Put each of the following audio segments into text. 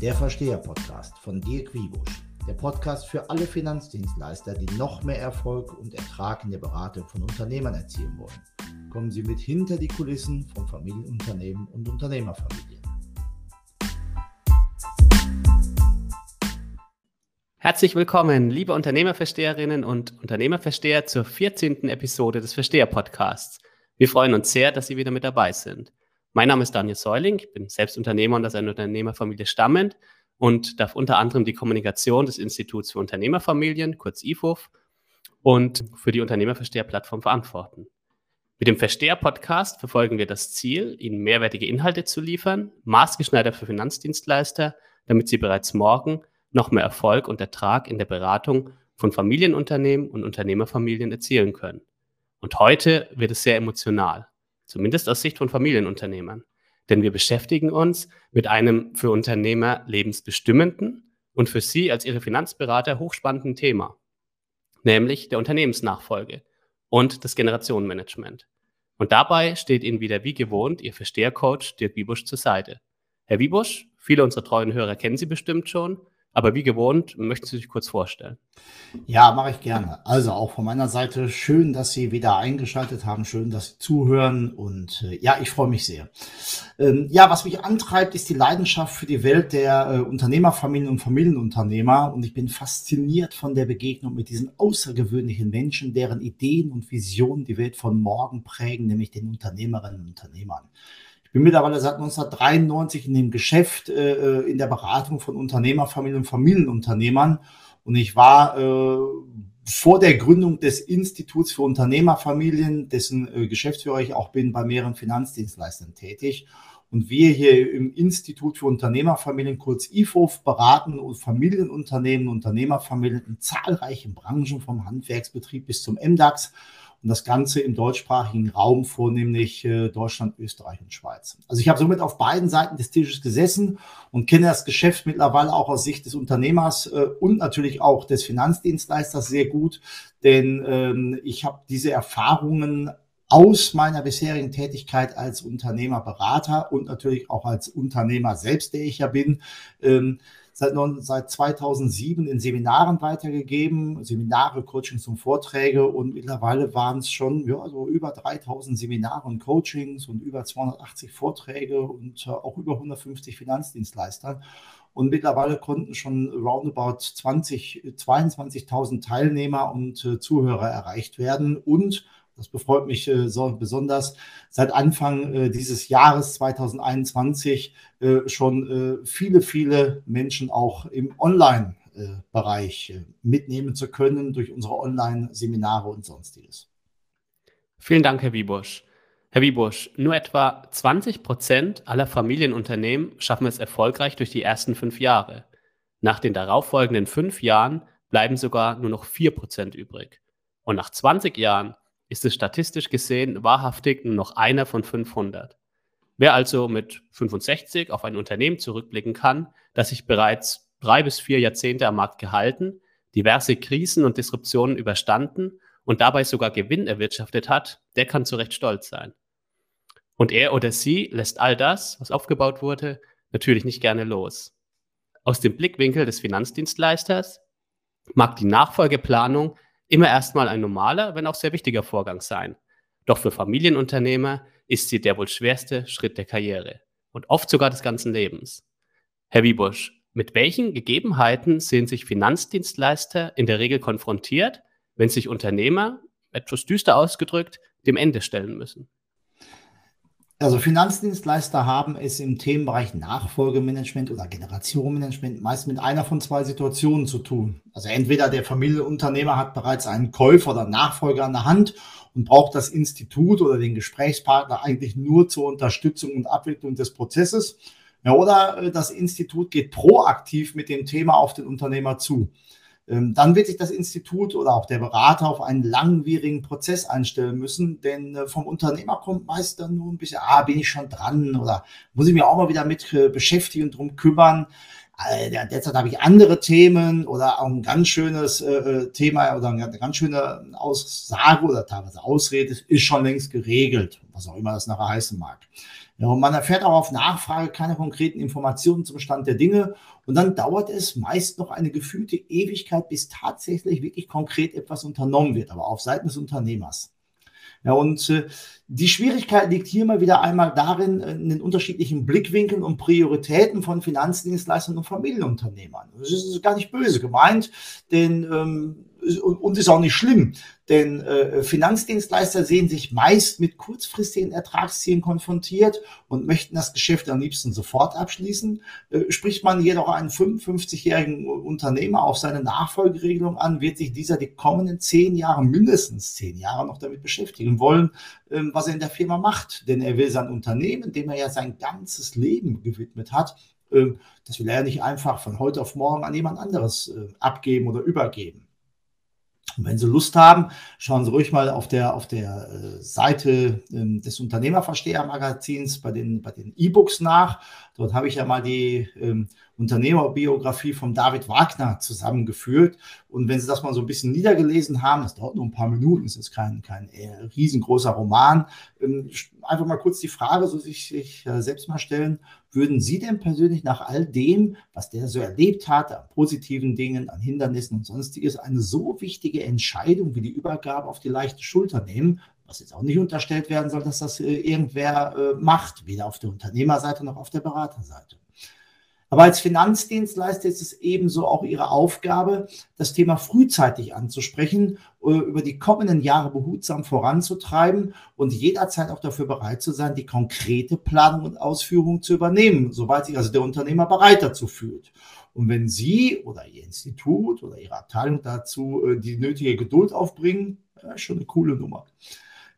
Der Versteher-Podcast von Dirk Wiebusch. Der Podcast für alle Finanzdienstleister, die noch mehr Erfolg und Ertrag in der Beratung von Unternehmern erzielen wollen. Kommen Sie mit hinter die Kulissen von Familienunternehmen und Unternehmerfamilien. Herzlich willkommen, liebe Unternehmerversteherinnen und Unternehmerversteher, zur 14. Episode des Versteher-Podcasts. Wir freuen uns sehr, dass Sie wieder mit dabei sind. Mein Name ist Daniel Säuling, ich bin selbst Unternehmer und aus einer Unternehmerfamilie stammend und darf unter anderem die Kommunikation des Instituts für Unternehmerfamilien, kurz IFUF, und für die Unternehmerversteher-Plattform verantworten. Mit dem Versteher-Podcast verfolgen wir das Ziel, Ihnen mehrwertige Inhalte zu liefern, maßgeschneidert für Finanzdienstleister, damit Sie bereits morgen noch mehr Erfolg und Ertrag in der Beratung von Familienunternehmen und Unternehmerfamilien erzielen können. Und heute wird es sehr emotional zumindest aus Sicht von Familienunternehmern. Denn wir beschäftigen uns mit einem für Unternehmer lebensbestimmenden und für Sie als Ihre Finanzberater hochspannenden Thema, nämlich der Unternehmensnachfolge und das Generationenmanagement. Und dabei steht Ihnen wieder wie gewohnt Ihr Verstehercoach Dirk Wiebusch zur Seite. Herr Wiebusch, viele unserer treuen Hörer kennen Sie bestimmt schon. Aber wie gewohnt, möchten Sie sich kurz vorstellen? Ja, mache ich gerne. Also auch von meiner Seite schön, dass Sie wieder eingeschaltet haben, schön, dass Sie zuhören und äh, ja, ich freue mich sehr. Ähm, ja, was mich antreibt, ist die Leidenschaft für die Welt der äh, Unternehmerfamilien und Familienunternehmer und ich bin fasziniert von der Begegnung mit diesen außergewöhnlichen Menschen, deren Ideen und Visionen die Welt von morgen prägen, nämlich den Unternehmerinnen und Unternehmern. Ich bin mittlerweile seit 1993 in dem Geschäft, äh, äh, in der Beratung von Unternehmerfamilien und Familienunternehmern. Und ich war äh, vor der Gründung des Instituts für Unternehmerfamilien, dessen äh, Geschäftsführer ich auch bin, bei mehreren Finanzdienstleistern tätig. Und wir hier im Institut für Unternehmerfamilien, kurz IFOF, beraten Familienunternehmen, Unternehmerfamilien in zahlreichen Branchen, vom Handwerksbetrieb bis zum MDAX und das Ganze im deutschsprachigen Raum, vornehmlich äh, Deutschland, Österreich und Schweiz. Also ich habe somit auf beiden Seiten des Tisches gesessen und kenne das Geschäft mittlerweile auch aus Sicht des Unternehmers äh, und natürlich auch des Finanzdienstleisters sehr gut, denn ähm, ich habe diese Erfahrungen aus meiner bisherigen Tätigkeit als Unternehmerberater und natürlich auch als Unternehmer selbst, der ich ja bin, ähm, seit, seit 2007 in Seminaren weitergegeben, Seminare, Coachings und Vorträge und mittlerweile waren es schon ja, so über 3000 Seminare und Coachings und über 280 Vorträge und äh, auch über 150 Finanzdienstleister. Und mittlerweile konnten schon roundabout 20, 22.000 Teilnehmer und äh, Zuhörer erreicht werden und das befreut mich äh, so besonders. Seit Anfang äh, dieses Jahres 2021 äh, schon äh, viele, viele Menschen auch im Online-Bereich äh, mitnehmen zu können durch unsere Online-Seminare und sonstiges. Vielen Dank, Herr Wiebusch. Herr Wiebusch, nur etwa 20 Prozent aller Familienunternehmen schaffen es erfolgreich durch die ersten fünf Jahre. Nach den darauffolgenden fünf Jahren bleiben sogar nur noch vier Prozent übrig. Und nach 20 Jahren ist es statistisch gesehen wahrhaftig nur noch einer von 500. Wer also mit 65 auf ein Unternehmen zurückblicken kann, das sich bereits drei bis vier Jahrzehnte am Markt gehalten, diverse Krisen und Disruptionen überstanden und dabei sogar Gewinn erwirtschaftet hat, der kann zu Recht stolz sein. Und er oder sie lässt all das, was aufgebaut wurde, natürlich nicht gerne los. Aus dem Blickwinkel des Finanzdienstleisters mag die Nachfolgeplanung immer erstmal ein normaler, wenn auch sehr wichtiger Vorgang sein. Doch für Familienunternehmer ist sie der wohl schwerste Schritt der Karriere und oft sogar des ganzen Lebens. Herr Wiebusch, mit welchen Gegebenheiten sehen sich Finanzdienstleister in der Regel konfrontiert, wenn sich Unternehmer, etwas düster ausgedrückt, dem Ende stellen müssen? Also Finanzdienstleister haben es im Themenbereich Nachfolgemanagement oder Generationenmanagement meist mit einer von zwei Situationen zu tun. Also entweder der Familienunternehmer hat bereits einen Käufer oder Nachfolger an der Hand und braucht das Institut oder den Gesprächspartner eigentlich nur zur Unterstützung und Abwicklung des Prozesses. Ja, oder äh, das Institut geht proaktiv mit dem Thema auf den Unternehmer zu. Ähm, dann wird sich das Institut oder auch der Berater auf einen langwierigen Prozess einstellen müssen, denn äh, vom Unternehmer kommt meist dann nur ein bisschen, ah, bin ich schon dran oder muss ich mich auch mal wieder mit äh, beschäftigen und drum kümmern. Derzeit habe ich andere Themen oder auch ein ganz schönes äh, äh, Thema oder eine ganz schöne Aussage oder teilweise Ausrede ist schon längst geregelt, was auch immer das nachher heißen mag. Ja, und man erfährt auch auf Nachfrage keine konkreten Informationen zum Stand der Dinge. Und dann dauert es meist noch eine gefühlte Ewigkeit, bis tatsächlich wirklich konkret etwas unternommen wird, aber auf Seiten des Unternehmers. Ja, und äh, die Schwierigkeit liegt hier mal wieder einmal darin, äh, in den unterschiedlichen Blickwinkeln und Prioritäten von Finanzdienstleistern und Familienunternehmern. Das ist gar nicht böse gemeint, denn ähm, und ist auch nicht schlimm, denn äh, Finanzdienstleister sehen sich meist mit kurzfristigen Ertragszielen konfrontiert und möchten das Geschäft am liebsten sofort abschließen. Äh, spricht man jedoch einen 55-jährigen Unternehmer auf seine Nachfolgeregelung an, wird sich dieser die kommenden zehn Jahre, mindestens zehn Jahre noch damit beschäftigen wollen, äh, was er in der Firma macht. Denn er will sein Unternehmen, dem er ja sein ganzes Leben gewidmet hat, ähm, das will er nicht einfach von heute auf morgen an jemand anderes äh, abgeben oder übergeben. Und wenn Sie Lust haben, schauen Sie ruhig mal auf der, auf der äh, Seite ähm, des Unternehmerversteher-Magazins bei den, bei E-Books nach. Dort habe ich ja mal die ähm, Unternehmerbiografie von David Wagner zusammengeführt. Und wenn Sie das mal so ein bisschen niedergelesen haben, das dauert nur ein paar Minuten, es ist kein, kein äh, riesengroßer Roman, ähm, einfach mal kurz die Frage, so sich, sich äh, selbst mal stellen, würden Sie denn persönlich nach all dem, was der so erlebt hat, an positiven Dingen, an Hindernissen und sonstiges, eine so wichtige Entscheidung wie die Übergabe auf die leichte Schulter nehmen? Was jetzt auch nicht unterstellt werden soll, dass das äh, irgendwer äh, macht, weder auf der Unternehmerseite noch auf der Beraterseite. Aber als Finanzdienstleister ist es ebenso auch Ihre Aufgabe, das Thema frühzeitig anzusprechen, äh, über die kommenden Jahre behutsam voranzutreiben und jederzeit auch dafür bereit zu sein, die konkrete Planung und Ausführung zu übernehmen, soweit sich also der Unternehmer bereit dazu fühlt. Und wenn Sie oder Ihr Institut oder Ihre Abteilung dazu äh, die nötige Geduld aufbringen, schon eine coole Nummer.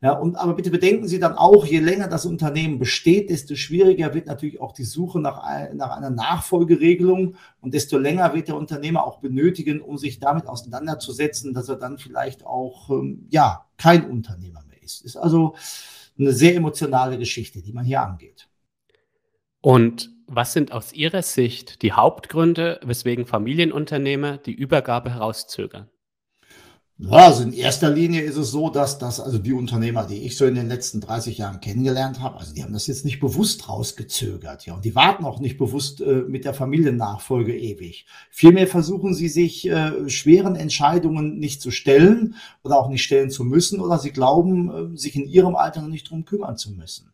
Ja, und aber bitte bedenken Sie dann auch, je länger das Unternehmen besteht, desto schwieriger wird natürlich auch die Suche nach, nach einer Nachfolgeregelung und desto länger wird der Unternehmer auch benötigen, um sich damit auseinanderzusetzen, dass er dann vielleicht auch ähm, ja kein Unternehmer mehr ist. Ist also eine sehr emotionale Geschichte, die man hier angeht. Und was sind aus Ihrer Sicht die Hauptgründe, weswegen Familienunternehmer die Übergabe herauszögern? Ja, also in erster Linie ist es so, dass das, also die Unternehmer, die ich so in den letzten 30 Jahren kennengelernt habe, also die haben das jetzt nicht bewusst rausgezögert, ja, und die warten auch nicht bewusst äh, mit der Familiennachfolge ewig. Vielmehr versuchen sie sich äh, schweren Entscheidungen nicht zu stellen oder auch nicht stellen zu müssen oder sie glauben, äh, sich in ihrem Alter noch nicht drum kümmern zu müssen.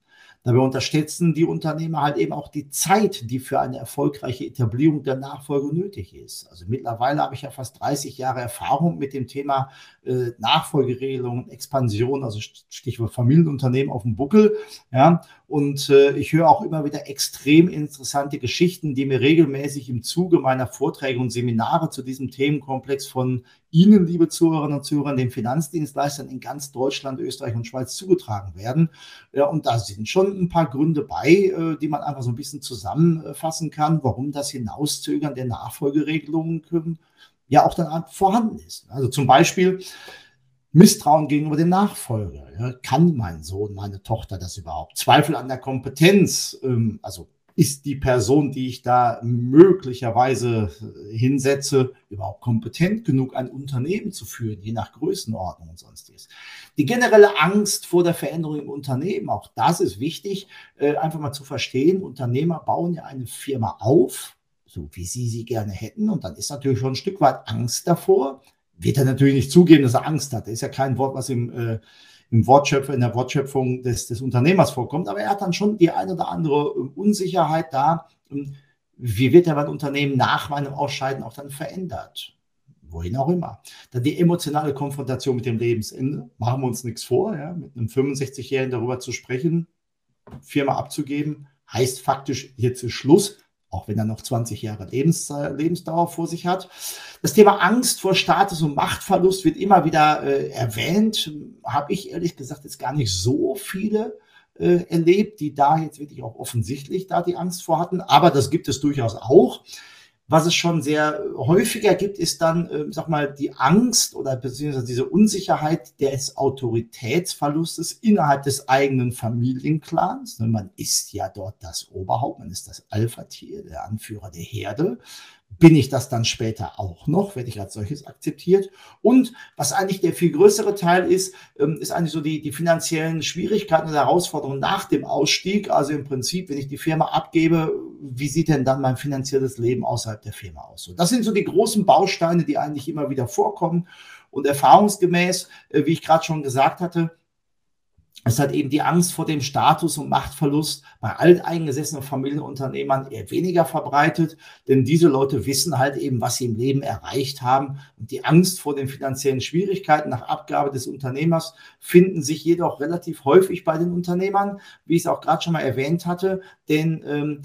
Dabei unterstützen die Unternehmer halt eben auch die Zeit, die für eine erfolgreiche Etablierung der Nachfolge nötig ist. Also mittlerweile habe ich ja fast 30 Jahre Erfahrung mit dem Thema äh, Nachfolgeregelungen, Expansion, also Stichwort Familienunternehmen auf dem Buckel. Ja, und äh, ich höre auch immer wieder extrem interessante Geschichten, die mir regelmäßig im Zuge meiner Vorträge und Seminare zu diesem Themenkomplex von Ihnen, liebe Zuhörerinnen und Zuhörer, den Finanzdienstleistern in ganz Deutschland, Österreich und Schweiz zugetragen werden. Ja, und da sind schon ein paar Gründe bei, äh, die man einfach so ein bisschen zusammenfassen kann, warum das Hinauszögern der Nachfolgeregelungen ja auch dann vorhanden ist. Also zum Beispiel Misstrauen gegenüber dem Nachfolger. Ja, kann mein Sohn, meine Tochter das überhaupt? Zweifel an der Kompetenz. Ähm, also ist die Person, die ich da möglicherweise hinsetze, überhaupt kompetent genug, ein Unternehmen zu führen, je nach Größenordnung und sonstiges. Die generelle Angst vor der Veränderung im Unternehmen, auch das ist wichtig, äh, einfach mal zu verstehen. Unternehmer bauen ja eine Firma auf, so wie sie sie gerne hätten. Und dann ist natürlich schon ein Stück weit Angst davor. Wird er natürlich nicht zugeben, dass er Angst hat. Das ist ja kein Wort, was im, äh, im Wortschöpfer, in der Wortschöpfung des, des Unternehmers vorkommt. Aber er hat dann schon die eine oder andere äh, Unsicherheit da. Ähm, wie wird er mein Unternehmen nach meinem Ausscheiden auch dann verändert? Wohin auch immer. Dann die emotionale Konfrontation mit dem Lebensende. Machen wir uns nichts vor, ja, mit einem 65-Jährigen darüber zu sprechen, Firma abzugeben, heißt faktisch, jetzt ist Schluss auch wenn er noch 20 Jahre Lebens, Lebensdauer vor sich hat. Das Thema Angst vor Status- und Machtverlust wird immer wieder äh, erwähnt. Habe ich ehrlich gesagt jetzt gar nicht so viele äh, erlebt, die da jetzt wirklich auch offensichtlich da die Angst vor hatten. Aber das gibt es durchaus auch. Was es schon sehr häufiger gibt, ist dann, äh, sag mal, die Angst oder beziehungsweise diese Unsicherheit des Autoritätsverlustes innerhalb des eigenen Familienclans. Man ist ja dort das Oberhaupt, man ist das Alpha-Tier, der Anführer der Herde bin ich das dann später auch noch, werde ich als solches akzeptiert. Und was eigentlich der viel größere Teil ist, ähm, ist eigentlich so die, die finanziellen Schwierigkeiten und Herausforderungen nach dem Ausstieg. Also im Prinzip, wenn ich die Firma abgebe, wie sieht denn dann mein finanzielles Leben außerhalb der Firma aus? So, das sind so die großen Bausteine, die eigentlich immer wieder vorkommen. Und erfahrungsgemäß, äh, wie ich gerade schon gesagt hatte, es hat eben die Angst vor dem Status- und Machtverlust bei alteingesessenen Familienunternehmern eher weniger verbreitet, denn diese Leute wissen halt eben, was sie im Leben erreicht haben. Und die Angst vor den finanziellen Schwierigkeiten nach Abgabe des Unternehmers finden sich jedoch relativ häufig bei den Unternehmern, wie ich es auch gerade schon mal erwähnt hatte, denn ähm,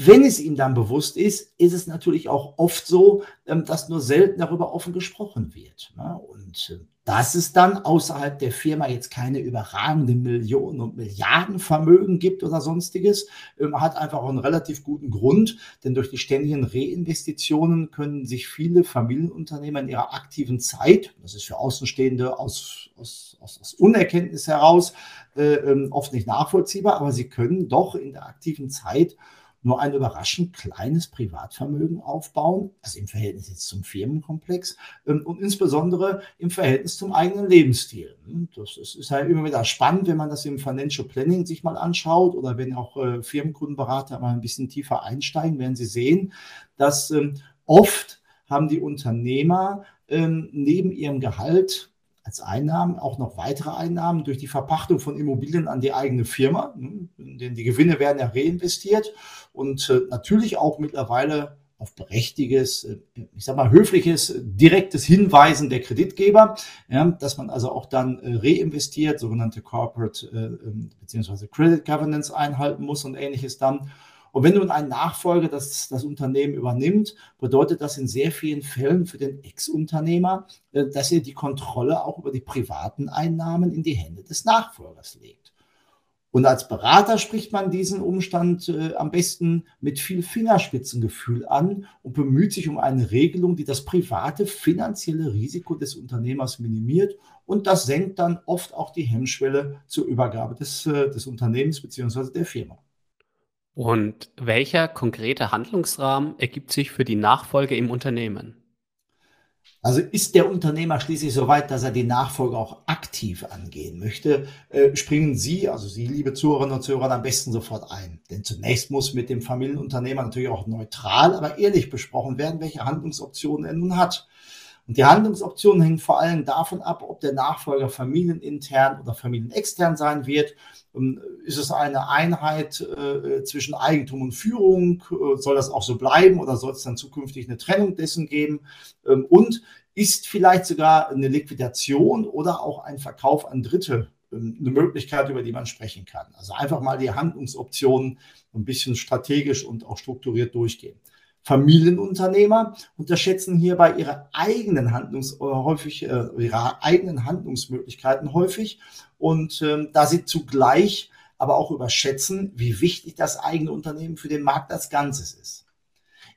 wenn es ihm dann bewusst ist, ist es natürlich auch oft so, ähm, dass nur selten darüber offen gesprochen wird. Ne? Und äh, dass es dann außerhalb der Firma jetzt keine überragenden Millionen und Milliardenvermögen gibt oder sonstiges, ähm, hat einfach auch einen relativ guten Grund, denn durch die ständigen Reinvestitionen können sich viele Familienunternehmer in ihrer aktiven Zeit, das ist für Außenstehende aus, aus, aus, aus Unerkenntnis heraus äh, ähm, oft nicht nachvollziehbar, aber sie können doch in der aktiven Zeit nur ein überraschend kleines Privatvermögen aufbauen, also im Verhältnis jetzt zum Firmenkomplex ähm, und insbesondere im Verhältnis zum eigenen Lebensstil. Hm, das ist, ist halt immer wieder spannend, wenn man das im Financial Planning sich mal anschaut oder wenn auch äh, Firmenkundenberater mal ein bisschen tiefer einsteigen, werden sie sehen, dass ähm, oft haben die Unternehmer ähm, neben ihrem Gehalt als Einnahmen auch noch weitere Einnahmen durch die Verpachtung von Immobilien an die eigene Firma. Hm, denn die Gewinne werden ja reinvestiert und äh, natürlich auch mittlerweile auf berechtiges, äh, ich sag mal höfliches, direktes Hinweisen der Kreditgeber, ja, dass man also auch dann äh, reinvestiert, sogenannte Corporate äh, ähm, bzw. Credit Governance einhalten muss und ähnliches dann. Und wenn nun ein Nachfolger das, das Unternehmen übernimmt, bedeutet das in sehr vielen Fällen für den Ex-Unternehmer, dass er die Kontrolle auch über die privaten Einnahmen in die Hände des Nachfolgers legt. Und als Berater spricht man diesen Umstand äh, am besten mit viel Fingerspitzengefühl an und bemüht sich um eine Regelung, die das private finanzielle Risiko des Unternehmers minimiert. Und das senkt dann oft auch die Hemmschwelle zur Übergabe des, äh, des Unternehmens bzw. der Firma. Und welcher konkrete Handlungsrahmen ergibt sich für die Nachfolge im Unternehmen? Also ist der Unternehmer schließlich so weit, dass er die Nachfolge auch aktiv angehen möchte, äh, springen Sie, also Sie, liebe Zuhörerinnen und Zuhörer, am besten sofort ein. Denn zunächst muss mit dem Familienunternehmer natürlich auch neutral, aber ehrlich besprochen werden, welche Handlungsoptionen er nun hat. Und die Handlungsoptionen hängen vor allem davon ab, ob der Nachfolger familienintern oder familienextern sein wird. Ähm, ist es eine Einheit äh, zwischen Eigentum und Führung? Äh, soll das auch so bleiben oder soll es dann zukünftig eine Trennung dessen geben? Ähm, und ist vielleicht sogar eine Liquidation oder auch ein Verkauf an Dritte ähm, eine Möglichkeit, über die man sprechen kann? Also einfach mal die Handlungsoptionen ein bisschen strategisch und auch strukturiert durchgehen. Familienunternehmer unterschätzen hierbei ihre eigenen Handlungs äh, häufig äh, ihre eigenen Handlungsmöglichkeiten häufig und ähm, da sie zugleich aber auch überschätzen, wie wichtig das eigene Unternehmen für den Markt als Ganzes ist.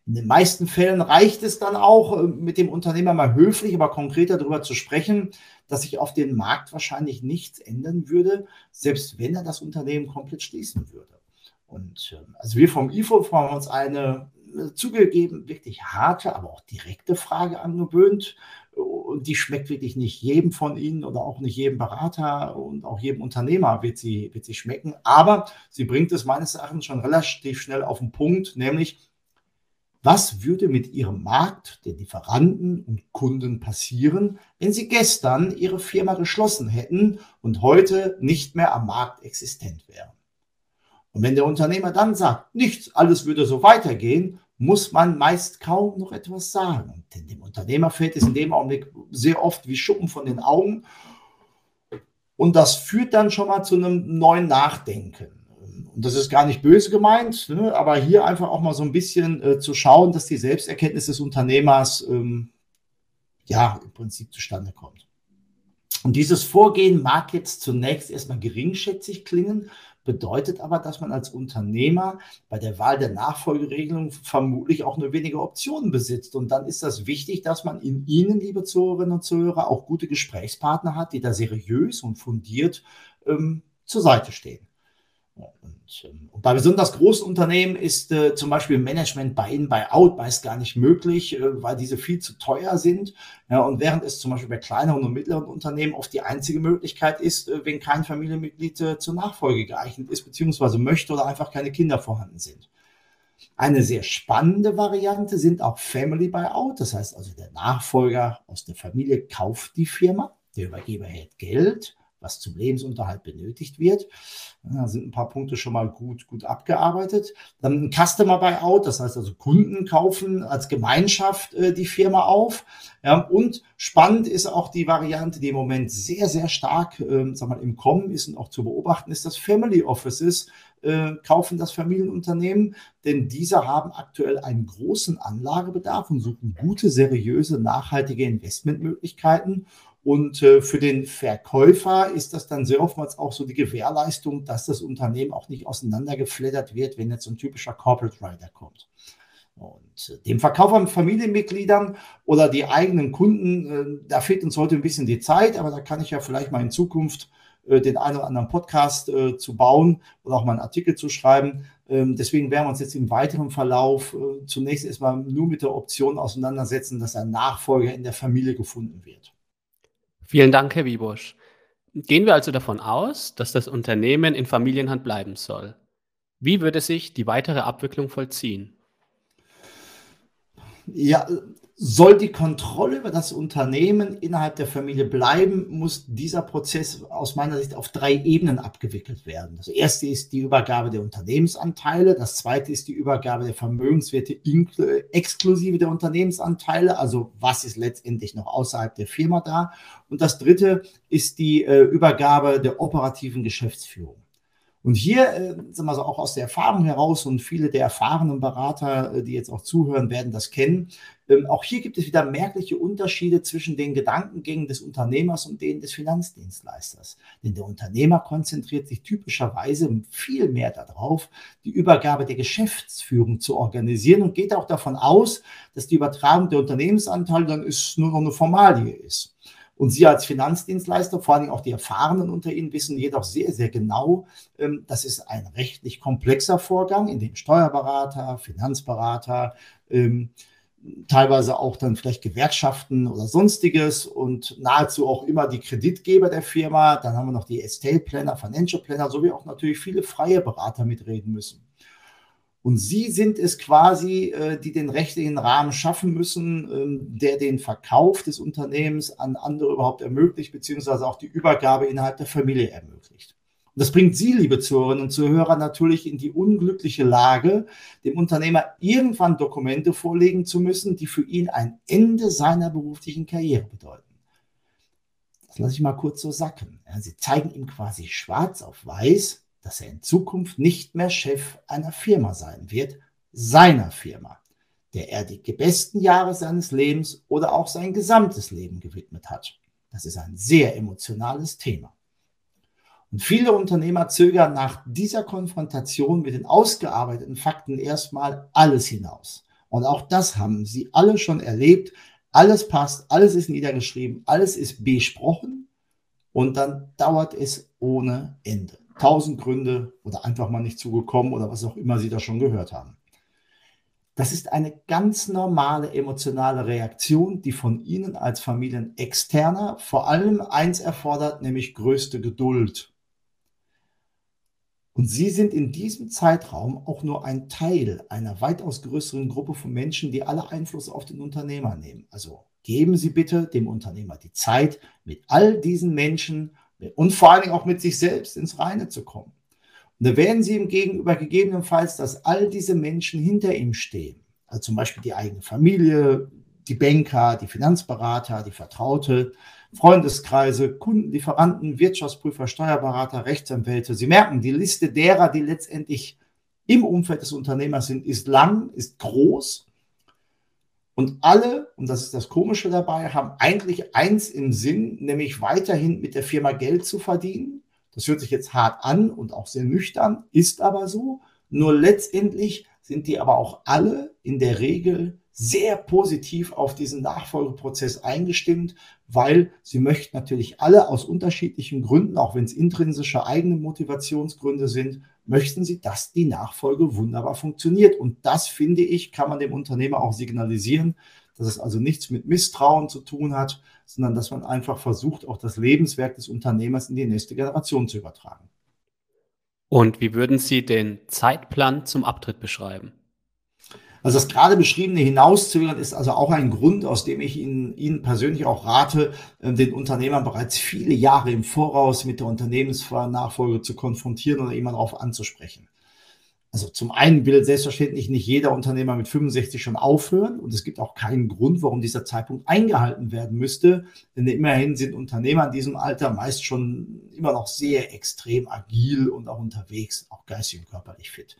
In den meisten Fällen reicht es dann auch, äh, mit dem Unternehmer mal höflich, aber konkreter darüber zu sprechen, dass sich auf den Markt wahrscheinlich nichts ändern würde, selbst wenn er das Unternehmen komplett schließen würde. Und ähm, also wir vom IFO haben uns eine zugegeben wirklich harte, aber auch direkte Frage angewöhnt. Und die schmeckt wirklich nicht jedem von Ihnen oder auch nicht jedem Berater und auch jedem Unternehmer wird sie, wird sie schmecken. Aber sie bringt es meines Erachtens schon relativ schnell auf den Punkt, nämlich was würde mit Ihrem Markt der Lieferanten und Kunden passieren, wenn Sie gestern Ihre Firma geschlossen hätten und heute nicht mehr am Markt existent wären? Und wenn der Unternehmer dann sagt, nichts, alles würde so weitergehen, muss man meist kaum noch etwas sagen. Denn dem Unternehmer fällt es in dem Augenblick sehr oft wie Schuppen von den Augen. Und das führt dann schon mal zu einem neuen Nachdenken. Und das ist gar nicht böse gemeint, ne, aber hier einfach auch mal so ein bisschen äh, zu schauen, dass die Selbsterkenntnis des Unternehmers ähm, ja im Prinzip zustande kommt. Und dieses Vorgehen mag jetzt zunächst erstmal geringschätzig klingen, bedeutet aber, dass man als Unternehmer bei der Wahl der Nachfolgeregelung vermutlich auch nur wenige Optionen besitzt. Und dann ist das wichtig, dass man in Ihnen, liebe Zuhörerinnen und Zuhörer, auch gute Gesprächspartner hat, die da seriös und fundiert ähm, zur Seite stehen. Und, ähm, und, bei besonders großen Unternehmen ist äh, zum Beispiel Management bei in, bei out meist gar nicht möglich, äh, weil diese viel zu teuer sind. Ja, und während es zum Beispiel bei kleineren und mittleren Unternehmen oft die einzige Möglichkeit ist, äh, wenn kein Familienmitglied äh, zur Nachfolge geeignet ist, beziehungsweise möchte oder einfach keine Kinder vorhanden sind. Eine sehr spannende Variante sind auch Family Buyout. Das heißt also, der Nachfolger aus der Familie kauft die Firma, der Übergeber hält Geld was zum Lebensunterhalt benötigt wird. Da sind ein paar Punkte schon mal gut, gut abgearbeitet. Dann ein Customer Buyout, das heißt also Kunden kaufen als Gemeinschaft äh, die Firma auf. Ja, und spannend ist auch die Variante, die im Moment sehr, sehr stark äh, sag mal, im Kommen ist und auch zu beobachten ist, dass Family Offices äh, kaufen das Familienunternehmen, denn diese haben aktuell einen großen Anlagebedarf und suchen gute, seriöse, nachhaltige Investmentmöglichkeiten. Und äh, für den Verkäufer ist das dann sehr oftmals auch so die Gewährleistung, dass das Unternehmen auch nicht auseinandergeflattert wird, wenn jetzt so ein typischer Corporate Rider kommt. Und äh, dem Verkauf an Familienmitgliedern oder die eigenen Kunden, äh, da fehlt uns heute ein bisschen die Zeit, aber da kann ich ja vielleicht mal in Zukunft den einen oder anderen Podcast zu bauen oder auch mal einen Artikel zu schreiben. Ähm, deswegen werden wir uns jetzt im weiteren Verlauf zunächst erstmal nur mit der Option auseinandersetzen, dass ein Nachfolger in der Familie gefunden wird. Vielen Dank, Herr Wiebusch. Gehen wir also davon aus, dass das Unternehmen in Familienhand bleiben soll. Wie würde sich die weitere Abwicklung vollziehen? Ja, soll die Kontrolle über das Unternehmen innerhalb der Familie bleiben, muss dieser Prozess aus meiner Sicht auf drei Ebenen abgewickelt werden. Das erste ist die Übergabe der Unternehmensanteile. Das zweite ist die Übergabe der Vermögenswerte exklusive der Unternehmensanteile. Also was ist letztendlich noch außerhalb der Firma da? Und das dritte ist die äh, Übergabe der operativen Geschäftsführung. Und hier, äh, sagen wir so, auch aus der Erfahrung heraus und viele der erfahrenen Berater, äh, die jetzt auch zuhören, werden das kennen. Ähm, auch hier gibt es wieder merkliche Unterschiede zwischen den Gedankengängen des Unternehmers und denen des Finanzdienstleisters. Denn der Unternehmer konzentriert sich typischerweise viel mehr darauf, die Übergabe der Geschäftsführung zu organisieren und geht auch davon aus, dass die Übertragung der Unternehmensanteile dann ist, nur noch eine Formalie ist. Und Sie als Finanzdienstleister, vor allem auch die Erfahrenen unter Ihnen, wissen jedoch sehr, sehr genau, ähm, das ist ein rechtlich komplexer Vorgang, in dem Steuerberater, Finanzberater, ähm, teilweise auch dann vielleicht Gewerkschaften oder sonstiges und nahezu auch immer die Kreditgeber der Firma. Dann haben wir noch die Estate Planner, Financial Planner, sowie auch natürlich viele freie Berater mitreden müssen. Und Sie sind es quasi, äh, die den rechtlichen Rahmen schaffen müssen, ähm, der den Verkauf des Unternehmens an andere überhaupt ermöglicht, beziehungsweise auch die Übergabe innerhalb der Familie ermöglicht. Und das bringt Sie, liebe Zuhörerinnen und Zuhörer, natürlich in die unglückliche Lage, dem Unternehmer irgendwann Dokumente vorlegen zu müssen, die für ihn ein Ende seiner beruflichen Karriere bedeuten. Das lasse ich mal kurz so sacken. Sie zeigen ihm quasi schwarz auf weiß, dass er in Zukunft nicht mehr Chef einer Firma sein wird, seiner Firma, der er die besten Jahre seines Lebens oder auch sein gesamtes Leben gewidmet hat. Das ist ein sehr emotionales Thema. Und viele Unternehmer zögern nach dieser Konfrontation mit den ausgearbeiteten Fakten erstmal alles hinaus. Und auch das haben sie alle schon erlebt. Alles passt, alles ist niedergeschrieben, alles ist besprochen und dann dauert es ohne Ende tausend Gründe oder einfach mal nicht zugekommen oder was auch immer Sie da schon gehört haben. Das ist eine ganz normale emotionale Reaktion, die von Ihnen als Familienexterner vor allem eins erfordert, nämlich größte Geduld. Und Sie sind in diesem Zeitraum auch nur ein Teil einer weitaus größeren Gruppe von Menschen, die alle Einfluss auf den Unternehmer nehmen. Also geben Sie bitte dem Unternehmer die Zeit, mit all diesen Menschen und vor allen Dingen auch mit sich selbst ins Reine zu kommen. Und da werden sie ihm gegenüber gegebenenfalls, dass all diese Menschen hinter ihm stehen, also zum Beispiel die eigene Familie, die Banker, die Finanzberater, die Vertraute, Freundeskreise, Kunden, Lieferanten, Wirtschaftsprüfer, Steuerberater, Rechtsanwälte. Sie merken, die Liste derer, die letztendlich im Umfeld des Unternehmers sind, ist lang, ist groß Und alle, und das ist das Komische dabei, haben eigentlich eins im Sinn, nämlich weiterhin mit der Firma Geld zu verdienen. Das hört sich jetzt hart an und auch sehr nüchtern, ist aber so. Nur letztendlich sind die aber auch alle in der Regel sehr positiv auf diesen Nachfolgeprozess eingestimmt, weil sie möchten natürlich alle aus unterschiedlichen Gründen, auch wenn es intrinsische eigene Motivationsgründe sind, möchten sie, dass die Nachfolge wunderbar funktioniert. Und das, finde ich, kann man dem Unternehmer auch signalisieren, dass es also nichts mit Misstrauen zu tun hat, sondern dass man einfach versucht, auch das Lebenswerk des Unternehmers in die nächste Generation zu übertragen. Und wie würden Sie den Zeitplan zum Abtritt beschreiben? Also das gerade beschriebene Hinauszögern ist also auch ein Grund, aus dem ich Ihnen, Ihnen persönlich auch rate, äh, den Unternehmern bereits viele Jahre im Voraus mit der Unternehmensnachfolge zu konfrontieren oder jemand darauf anzusprechen. Also zum einen will selbstverständlich nicht jeder Unternehmer mit 65 schon aufhören und es gibt auch keinen Grund, warum dieser Zeitpunkt eingehalten werden müsste, denn immerhin sind Unternehmer in diesem Alter meist schon immer noch sehr extrem agil und auch unterwegs, auch geistig und körperlich fit.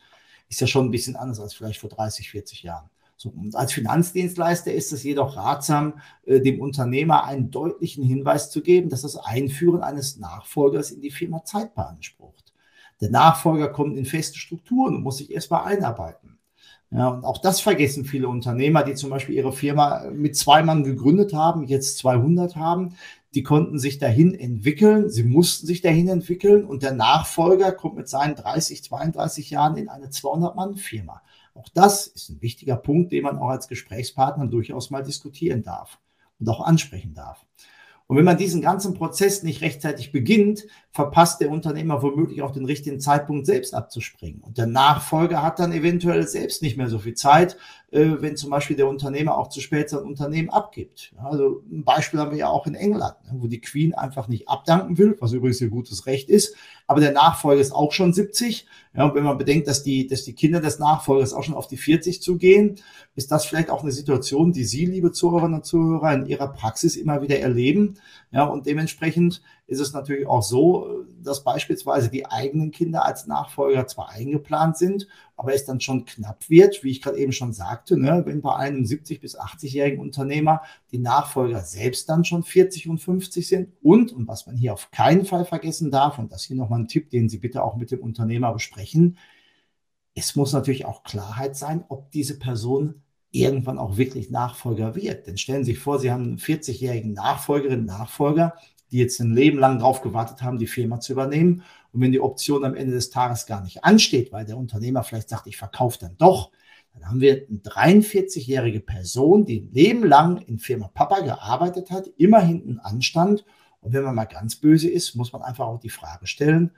Ist ja schon ein bisschen anders als vielleicht vor 30, 40 Jahren. So, und als Finanzdienstleister ist es jedoch ratsam, äh, dem Unternehmer einen deutlichen Hinweis zu geben, dass das Einführen eines Nachfolgers in die Firma Zeit beansprucht. Der Nachfolger kommt in feste Strukturen und muss sich erstmal einarbeiten. Ja, und auch das vergessen viele Unternehmer, die zum Beispiel ihre Firma mit zwei Mann gegründet haben, jetzt 200 haben. Die konnten sich dahin entwickeln, sie mussten sich dahin entwickeln und der Nachfolger kommt mit seinen 30, 32 Jahren in eine 200-Mann-Firma. Auch das ist ein wichtiger Punkt, den man auch als Gesprächspartner durchaus mal diskutieren darf und auch ansprechen darf. Und wenn man diesen ganzen Prozess nicht rechtzeitig beginnt, verpasst der Unternehmer womöglich auch den richtigen Zeitpunkt selbst abzuspringen. Und der Nachfolger hat dann eventuell selbst nicht mehr so viel Zeit, äh, wenn zum Beispiel der Unternehmer auch zu spät sein Unternehmen abgibt. Also ein Beispiel haben wir ja auch in England, ne, wo die Queen einfach nicht abdanken will, was übrigens ihr gutes Recht ist, aber der Nachfolger ist auch schon 70. Ja, und wenn man bedenkt, dass die, dass die Kinder des Nachfolgers auch schon auf die 40 zugehen, ist das vielleicht auch eine Situation, die Sie, liebe Zuhörerinnen und Zuhörer, in Ihrer Praxis immer wieder erleben. Ja, und dementsprechend ist es natürlich auch so, dass beispielsweise die eigenen Kinder als Nachfolger zwar eingeplant sind, aber es dann schon knapp wird, wie ich gerade eben schon sagte, ne, wenn bei einem 70- bis 80-jährigen Unternehmer die Nachfolger selbst dann schon 40 und 50 sind und, und was man hier auf keinen Fall vergessen darf, und das hier nochmal ein Tipp, den Sie bitte auch mit dem Unternehmer besprechen, es muss natürlich auch Klarheit sein, ob diese Person irgendwann auch wirklich Nachfolger wird. Denn stellen Sie sich vor, Sie haben einen 40-jährigen Nachfolgerin, Nachfolger, die jetzt ein Leben lang darauf gewartet haben, die Firma zu übernehmen. Und wenn die Option am Ende des Tages gar nicht ansteht, weil der Unternehmer vielleicht sagt, ich verkaufe dann doch, dann haben wir eine 43-jährige Person, die ein Leben lang in Firma Papa gearbeitet hat, immer hinten anstand. Und wenn man mal ganz böse ist, muss man einfach auch die Frage stellen,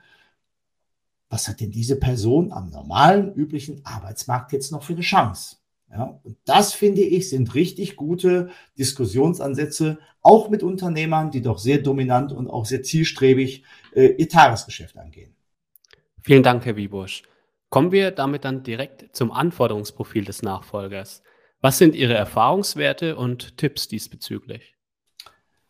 was hat denn diese Person am normalen, üblichen Arbeitsmarkt jetzt noch für eine Chance? Ja, und das finde ich sind richtig gute Diskussionsansätze, auch mit Unternehmern, die doch sehr dominant und auch sehr zielstrebig äh, ihr Tagesgeschäft angehen. Vielen Dank, Herr Wiebusch. Kommen wir damit dann direkt zum Anforderungsprofil des Nachfolgers. Was sind Ihre Erfahrungswerte und Tipps diesbezüglich?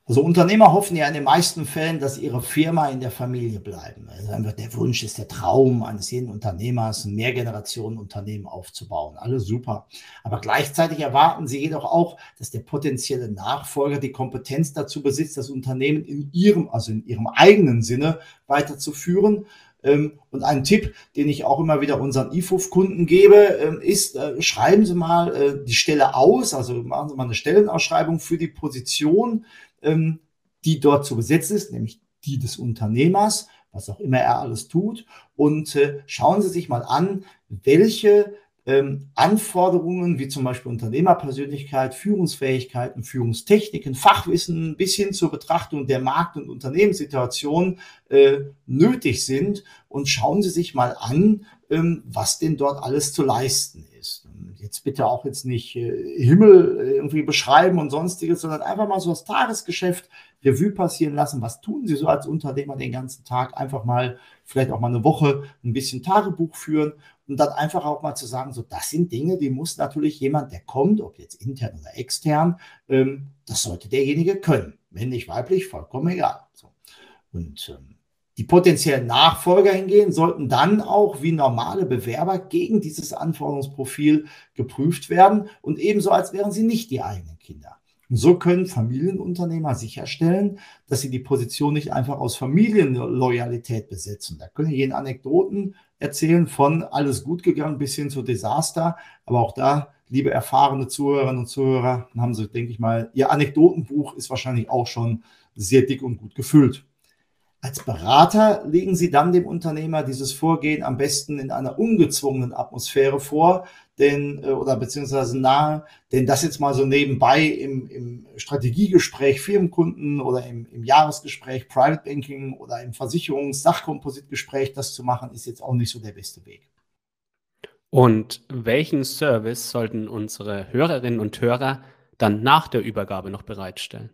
Also Unternehmer hoffen ja in den meisten Fällen, dass ihre Firma in der Familie bleiben. Also der Wunsch ist der Traum eines jeden Unternehmers, ein Mehrgenerationenunternehmen aufzubauen. Alles super. Aber gleichzeitig erwarten sie jedoch auch, dass der potenzielle Nachfolger die Kompetenz dazu besitzt, das Unternehmen in ihrem, also in ihrem eigenen Sinne weiterzuführen. Ähm, und ein Tipp, den ich auch immer wieder unseren IFUF-Kunden gebe, ähm, ist, äh, schreiben Sie mal äh, die Stelle aus, also machen Sie mal eine Stellenausschreibung für die Position, ähm, die dort zu besetzen ist, nämlich die des Unternehmers, was auch immer er alles tut. Und äh, schauen Sie sich mal an, welche ähm, Anforderungen wie zum Beispiel Unternehmerpersönlichkeit, Führungsfähigkeiten, Führungstechniken, Fachwissen bis hin zur Betrachtung der Markt- und Unternehmenssituation äh, nötig sind. Und schauen Sie sich mal an, ähm, was denn dort alles zu leisten ist jetzt bitte auch jetzt nicht äh, Himmel äh, irgendwie beschreiben und sonstiges, sondern einfach mal so das Tagesgeschäft Revue passieren lassen. Was tun Sie so als Unternehmer den ganzen Tag? Einfach mal, vielleicht auch mal eine Woche ein bisschen Tagebuch führen und dann einfach auch mal zu sagen, so das sind Dinge, die muss natürlich jemand, der kommt, ob jetzt intern oder extern, ähm, das sollte derjenige können. Wenn nicht weiblich, vollkommen egal. So. Und ähm, Die potenziellen Nachfolger hingehen sollten dann auch wie normale Bewerber gegen dieses Anforderungsprofil geprüft werden und ebenso als wären sie nicht die eigenen Kinder. Und so können Familienunternehmer sicherstellen, dass sie die Position nicht einfach aus Familienloyalität besetzen. Da können jeden Anekdoten erzählen von alles gut gegangen bis hin zu Desaster. Aber auch da, liebe erfahrene Zuhörerinnen und Zuhörer, haben Sie, denke ich mal, Ihr Anekdotenbuch ist wahrscheinlich auch schon sehr dick und gut gefüllt. Als Berater legen Sie dann dem Unternehmer dieses Vorgehen am besten in einer ungezwungenen Atmosphäre vor, denn, äh, oder beziehungsweise nahe, denn das jetzt mal so nebenbei im, im Strategiegespräch Firmenkunden oder im, im Jahresgespräch Private Banking oder im Versicherungs-Sachkompositgespräch das zu machen, ist jetzt auch nicht so der beste Weg. Und welchen Service sollten unsere Hörerinnen und Hörer dann nach der Übergabe noch bereitstellen?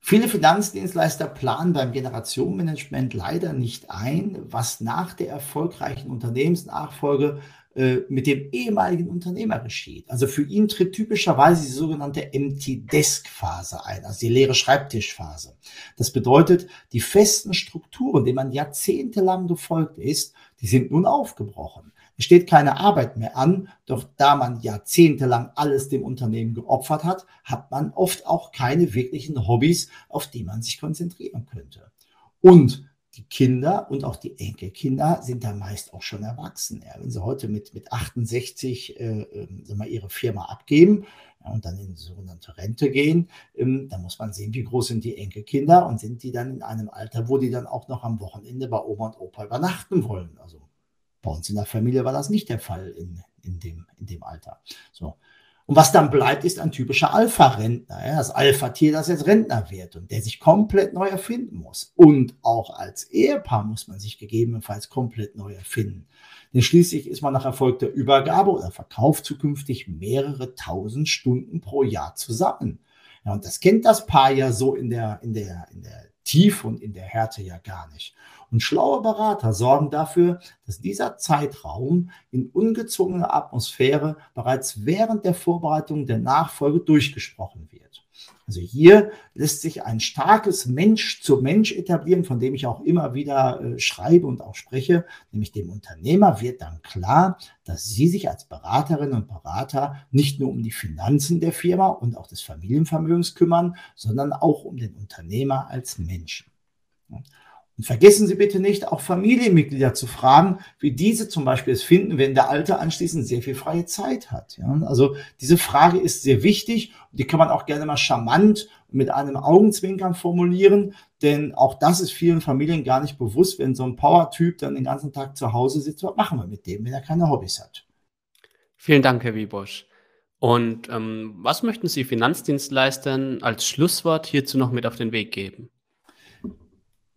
Viele Finanzdienstleister planen beim Generationenmanagement leider nicht ein, was nach der erfolgreichen Unternehmensnachfolge äh, mit dem ehemaligen Unternehmer geschieht. Also für ihn tritt typischerweise die sogenannte Empty Desk Phase ein, also die leere Schreibtischphase. Das bedeutet, die festen Strukturen, denen man jahrzehntelang gefolgt ist, die sind nun aufgebrochen. Es steht keine Arbeit mehr an, doch da man jahrzehntelang alles dem Unternehmen geopfert hat, hat man oft auch keine wirklichen Hobbys, auf die man sich konzentrieren könnte. Und die Kinder und auch die Enkelkinder sind da meist auch schon erwachsen. Ja, wenn sie heute mit, mit 68 äh, äh, mal, ihre Firma abgeben ja, und dann in sogenannte Rente gehen, ähm, dann muss man sehen, wie groß sind die Enkelkinder und sind die dann in einem Alter, wo die dann auch noch am Wochenende bei Oma und Opa übernachten wollen. Also bei uns in der Familie war das nicht der Fall in, in, dem, in dem Alter. So. Und was dann bleibt, ist ein typischer Alpha-Rentner, ja, das Alpha-Tier, das jetzt Rentner wird und der sich komplett neu erfinden muss. Und auch als Ehepaar muss man sich gegebenenfalls komplett neu erfinden. Denn schließlich ist man nach erfolgter Übergabe oder Verkauf zukünftig mehrere tausend Stunden pro Jahr zusammen. Ja, und das kennt das Paar ja so in der, in der, in der Tiefe und in der Härte ja gar nicht. Und schlaue Berater sorgen dafür, dass dieser Zeitraum in ungezwungener Atmosphäre bereits während der Vorbereitung der Nachfolge durchgesprochen wird. Also hier lässt sich ein starkes Mensch zu Mensch etablieren, von dem ich auch immer wieder äh, schreibe und auch spreche, nämlich dem Unternehmer wird dann klar, dass Sie sich als Beraterinnen und Berater nicht nur um die Finanzen der Firma und auch des Familienvermögens kümmern, sondern auch um den Unternehmer als Menschen. Und vergessen Sie bitte nicht, auch Familienmitglieder zu fragen, wie diese zum Beispiel es finden, wenn der Alte anschließend sehr viel freie Zeit hat. Ja, also diese Frage ist sehr wichtig und die kann man auch gerne mal charmant mit einem Augenzwinkern formulieren, denn auch das ist vielen Familien gar nicht bewusst, wenn so ein Power-Typ dann den ganzen Tag zu Hause sitzt, was machen wir mit dem, wenn er keine Hobbys hat. Vielen Dank, Herr Wiebosch. Und ähm, was möchten Sie Finanzdienstleistern als Schlusswort hierzu noch mit auf den Weg geben?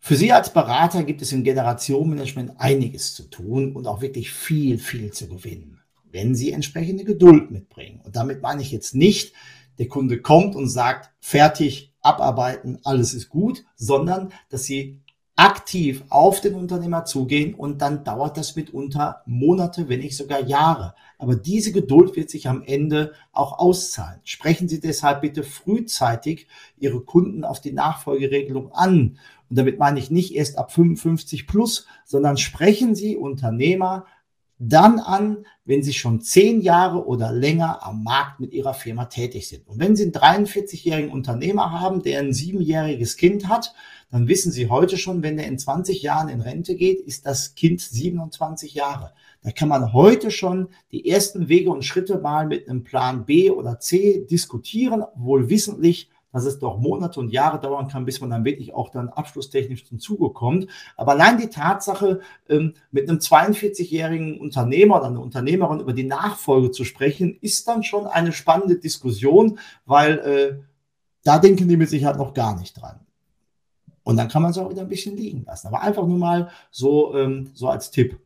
Für Sie als Berater gibt es im Generationenmanagement einiges zu tun und auch wirklich viel, viel zu gewinnen, wenn Sie entsprechende Geduld mitbringen. Und damit meine ich jetzt nicht, der Kunde kommt und sagt, fertig, abarbeiten, alles ist gut, sondern dass Sie aktiv auf den Unternehmer zugehen und dann dauert das mitunter Monate, wenn nicht sogar Jahre. Aber diese Geduld wird sich am Ende auch auszahlen. Sprechen Sie deshalb bitte frühzeitig Ihre Kunden auf die Nachfolgeregelung an und damit meine ich nicht erst ab 55 plus, sondern sprechen Sie Unternehmer dann an, wenn sie schon zehn Jahre oder länger am Markt mit ihrer Firma tätig sind. Und wenn Sie einen 43-jährigen Unternehmer haben, der ein siebenjähriges Kind hat, dann wissen Sie heute schon, wenn er in 20 Jahren in Rente geht, ist das Kind 27 Jahre. Da kann man heute schon die ersten Wege und Schritte mal mit einem Plan B oder C diskutieren, wohl wissentlich, dass es doch Monate und Jahre dauern kann, bis man dann wirklich auch dann abschlusstechnisch zum Zuge kommt. Aber allein die Tatsache, ähm, mit einem 42-jährigen Unternehmer oder einer Unternehmerin über die Nachfolge zu sprechen, ist dann schon eine spannende Diskussion, weil äh, da denken die mit Sicherheit noch gar nicht dran. Und dann kann man es auch wieder ein bisschen liegen lassen. Aber einfach nur mal so, ähm, so als Tipp.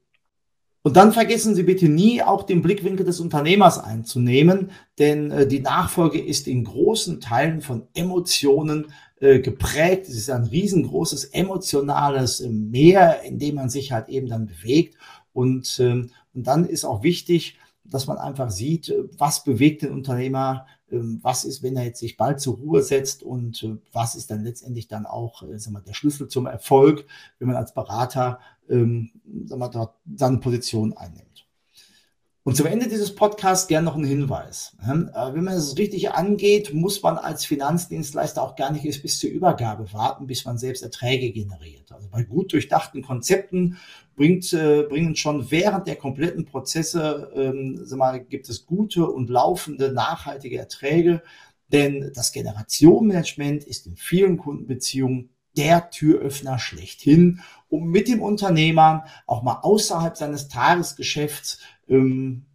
Und dann vergessen Sie bitte nie auch den Blickwinkel des Unternehmers einzunehmen, denn äh, die Nachfolge ist in großen Teilen von Emotionen äh, geprägt. Es ist ein riesengroßes emotionales Meer, in dem man sich halt eben dann bewegt. Und, ähm, und dann ist auch wichtig, dass man einfach sieht, was bewegt den Unternehmer, ähm, was ist, wenn er jetzt sich bald zur Ruhe setzt und äh, was ist dann letztendlich dann auch äh, sagen wir, der Schlüssel zum Erfolg, wenn man als Berater ähm, dort seine Position einnimmt. Und zum Ende dieses Podcasts gern noch ein Hinweis. Äh, wenn man es richtig angeht, muss man als Finanzdienstleister auch gar nicht bis zur Übergabe warten, bis man selbst Erträge generiert. Also bei gut durchdachten Konzepten bringt, äh, bringen schon während der kompletten Prozesse, ähm, mal, gibt es gute und laufende nachhaltige Erträge. Denn das Generationenmanagement ist in vielen Kundenbeziehungen der Türöffner schlechthin, um mit dem Unternehmer auch mal außerhalb seines Tagesgeschäfts ähm,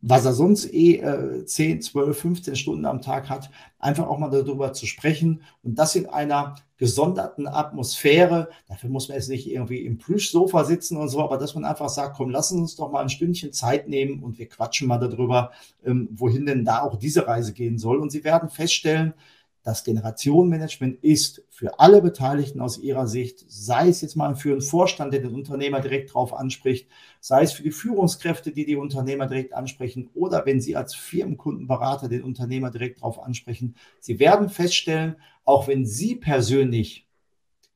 was er sonst eh äh, 10, 12, 15 Stunden am Tag hat, einfach auch mal darüber zu sprechen und das in einer gesonderten Atmosphäre. Dafür muss man jetzt nicht irgendwie im Plüschsofa sitzen und so, aber dass man einfach sagt, komm, lass uns doch mal ein Stündchen Zeit nehmen und wir quatschen mal darüber, ähm, wohin denn da auch diese Reise gehen soll. Und Sie werden feststellen, das Generationenmanagement ist für alle Beteiligten aus ihrer Sicht, sei es jetzt mal für einen Vorstand, der den Unternehmer direkt drauf anspricht, sei es für die Führungskräfte, die die Unternehmer direkt ansprechen, oder wenn Sie als Firmenkundenberater den Unternehmer direkt drauf ansprechen. Sie werden feststellen, auch wenn Sie persönlich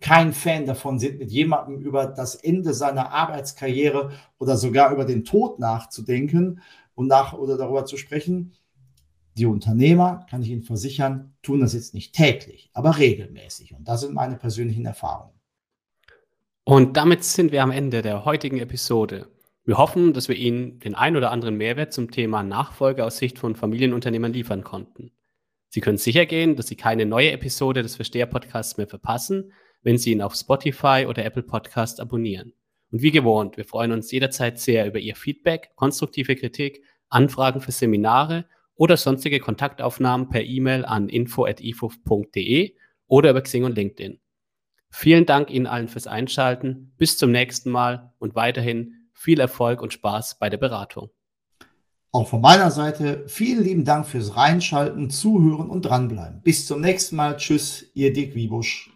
kein Fan davon sind, mit jemandem über das Ende seiner Arbeitskarriere oder sogar über den Tod nachzudenken und nach oder darüber zu sprechen, die Unternehmer, kann ich Ihnen versichern, tun das jetzt nicht täglich, aber regelmäßig. Und das sind meine persönlichen Erfahrungen. Und damit sind wir am Ende der heutigen Episode. Wir hoffen, dass wir Ihnen den ein oder anderen Mehrwert zum Thema Nachfolge aus Sicht von Familienunternehmern liefern konnten. Sie können sicher gehen, dass Sie keine neue Episode des Versteher-Podcasts mehr verpassen, wenn Sie ihn auf Spotify oder Apple Podcast abonnieren. Und wie gewohnt, wir freuen uns jederzeit sehr über Ihr Feedback, konstruktive Kritik, Anfragen für Seminare oder sonstige Kontaktaufnahmen per E-Mail an info.ifuf.de oder über Xing und LinkedIn. Vielen Dank Ihnen allen fürs Einschalten. Bis zum nächsten Mal und weiterhin viel Erfolg und Spaß bei der Beratung. Auch von meiner Seite vielen lieben Dank fürs Reinschalten, Zuhören und dranbleiben. Bis zum nächsten Mal. Tschüss, Ihr Dick Wiebusch.